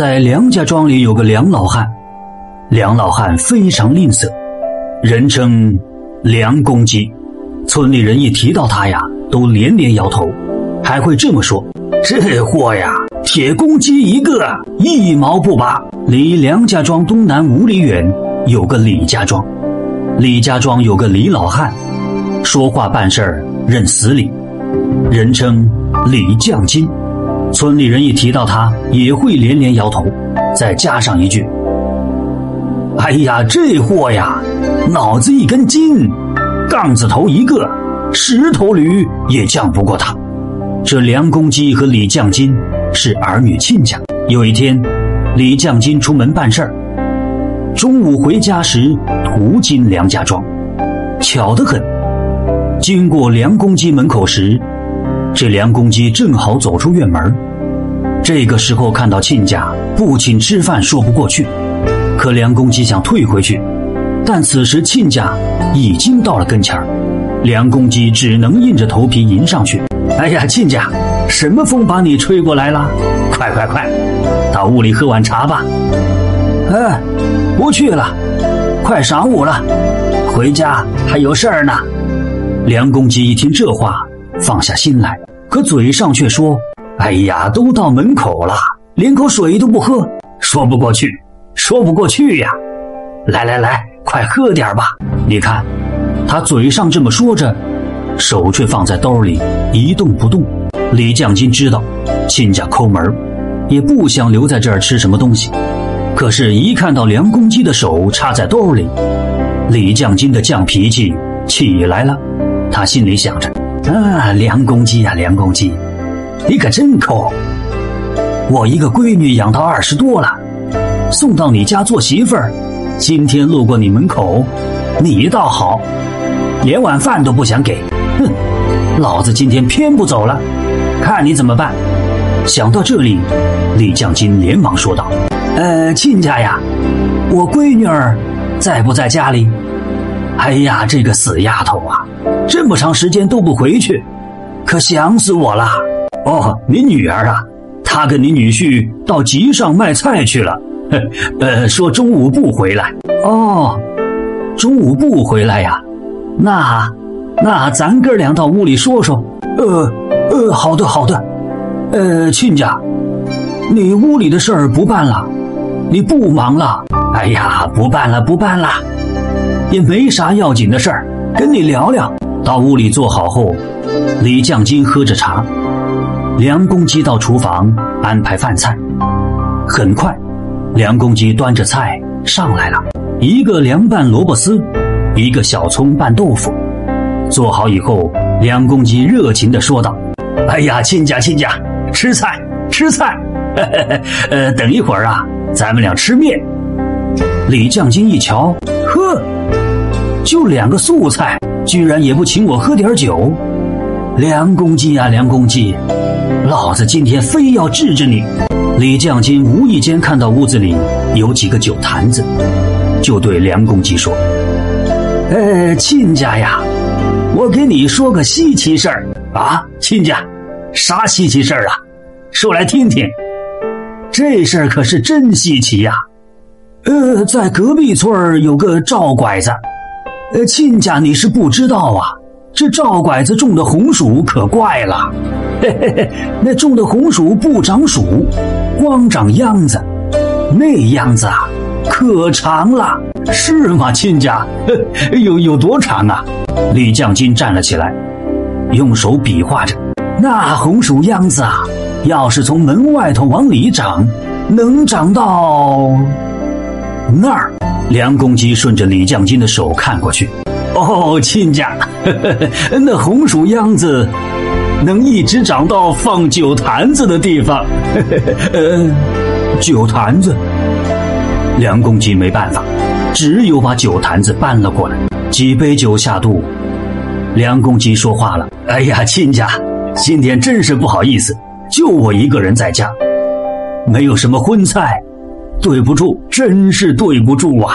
在梁家庄里有个梁老汉，梁老汉非常吝啬，人称梁公鸡。村里人一提到他呀，都连连摇头，还会这么说：“这货呀，铁公鸡一个，一毛不拔。”离梁家庄东南五里远有个李家庄，李家庄有个李老汉，说话办事儿认死理，人称李将金。村里人一提到他，也会连连摇头，再加上一句：“哎呀，这货呀，脑子一根筋，杠子头一个，十头驴也犟不过他。”这梁公鸡和李将金是儿女亲家。有一天，李将金出门办事儿，中午回家时途经梁家庄，巧得很，经过梁公鸡门口时。这梁公鸡正好走出院门，这个时候看到亲家不请吃饭，说不过去。可梁公鸡想退回去，但此时亲家已经到了跟前儿，梁公鸡只能硬着头皮迎上去。哎呀，亲家，什么风把你吹过来了？快快快，到屋里喝碗茶吧。哎，不去了，快晌午了，回家还有事儿呢。梁公鸡一听这话。放下心来，可嘴上却说：“哎呀，都到门口了，连口水都不喝，说不过去，说不过去呀！来来来，快喝点吧！你看，他嘴上这么说着，手却放在兜里一动不动。李将金知道亲家抠门，也不想留在这儿吃什么东西。可是，一看到梁公鸡的手插在兜里，李将金的犟脾气起来了。他心里想着。啊，梁公鸡呀，梁公鸡，你可真抠！我一个闺女养到二十多了，送到你家做媳妇儿，今天路过你门口，你倒好，连碗饭都不想给。哼，老子今天偏不走了，看你怎么办！想到这里，李将金连忙说道：“呃，亲家呀，我闺女儿在不在家里？”哎呀，这个死丫头啊，这么长时间都不回去，可想死我了。哦，你女儿啊，她跟你女婿到集上卖菜去了，呃，说中午不回来。哦，中午不回来呀？那，那咱哥俩到屋里说说。呃，呃，好的，好的。呃，亲家，你屋里的事儿不办了？你不忙了？哎呀，不办了，不办了。也没啥要紧的事儿，跟你聊聊。到屋里坐好后，李将金喝着茶，梁公鸡到厨房安排饭菜。很快，梁公鸡端着菜上来了，一个凉拌萝卜丝，一个小葱拌豆腐。做好以后，梁公鸡热情地说道：“哎呀，亲家亲家，吃菜吃菜！呃，等一会儿啊，咱们俩吃面。”李将金一瞧，就两个素菜，居然也不请我喝点酒，梁公鸡呀，梁公鸡，老子今天非要治治你！李将金无意间看到屋子里有几个酒坛子，就对梁公鸡说：“呃，亲家呀，我给你说个稀奇事儿啊，亲家，啥稀奇事儿啊？说来听听。这事儿可是真稀奇呀！呃，在隔壁村有个赵拐子。”呃，亲家，你是不知道啊，这赵拐子种的红薯可怪了，嘿嘿嘿，那种的红薯不长薯，光长秧子，那秧子啊，可长了，是吗，亲家？有有多长啊？李将金站了起来，用手比划着，那红薯秧子啊，要是从门外头往里长，能长到那儿。梁公鸡顺着李将金的手看过去，哦，亲家，那红薯秧子能一直长到放酒坛子的地方。呃，酒坛子，梁公鸡没办法，只有把酒坛子搬了过来。几杯酒下肚，梁公鸡说话了：“哎呀，亲家，今天真是不好意思，就我一个人在家，没有什么荤菜。”对不住，真是对不住啊！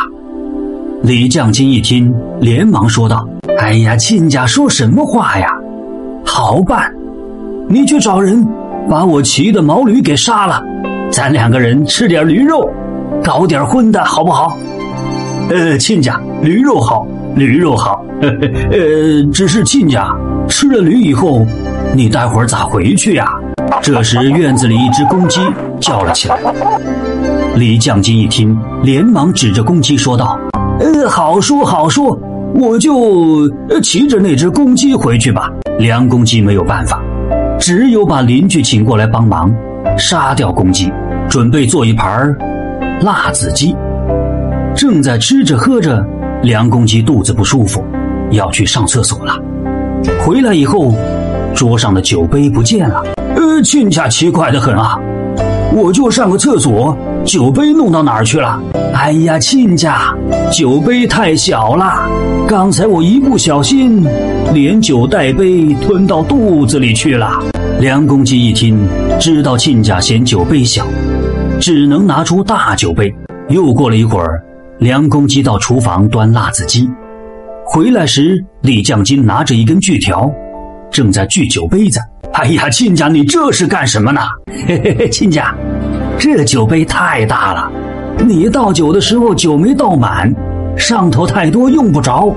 李将金一听，连忙说道：“哎呀，亲家说什么话呀？好办，你去找人把我骑的毛驴给杀了，咱两个人吃点驴肉，搞点荤的好不好？呃，亲家，驴肉好，驴肉好。呃，只是亲家吃了驴以后，你待会儿咋回去呀？这时，院子里一只公鸡叫了起来。李将军一听，连忙指着公鸡说道：“呃，好说好说，我就骑着那只公鸡回去吧。”梁公鸡没有办法，只有把邻居请过来帮忙，杀掉公鸡，准备做一盘辣子鸡。正在吃着喝着，梁公鸡肚子不舒服，要去上厕所了。回来以后，桌上的酒杯不见了。呃，亲家奇怪的很啊，我就上个厕所，酒杯弄到哪儿去了？哎呀，亲家，酒杯太小了，刚才我一不小心，连酒带杯吞到肚子里去了。梁公鸡一听，知道亲家嫌酒杯小，只能拿出大酒杯。又过了一会儿，梁公鸡到厨房端辣子鸡，回来时，李将军拿着一根锯条，正在锯酒杯子。哎呀，亲家，你这是干什么呢？嘿嘿嘿，亲家，这酒杯太大了，你倒酒的时候酒没倒满，上头太多用不着。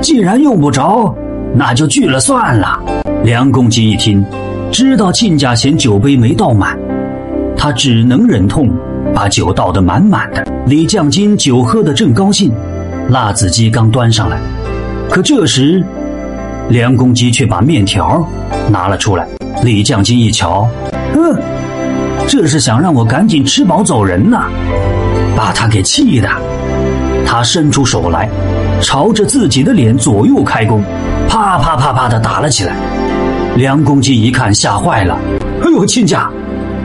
既然用不着，那就锯了算了。梁公鸡一听，知道亲家嫌酒杯没倒满，他只能忍痛把酒倒得满满的。李将军酒喝得正高兴，辣子鸡刚端上来，可这时。梁公鸡却把面条拿了出来，李将军一瞧，嗯，这是想让我赶紧吃饱走人呐，把他给气的。他伸出手来，朝着自己的脸左右开弓，啪啪啪啪的打了起来。梁公鸡一看，吓坏了，哎呦，亲家，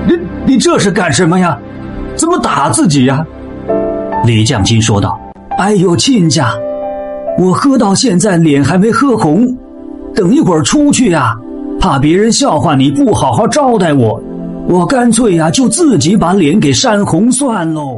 你你这是干什么呀？怎么打自己呀？李将军说道：“哎呦，亲家，我喝到现在脸还没喝红。”等一会儿出去呀，怕别人笑话你不好好招待我，我干脆呀就自己把脸给扇红算喽。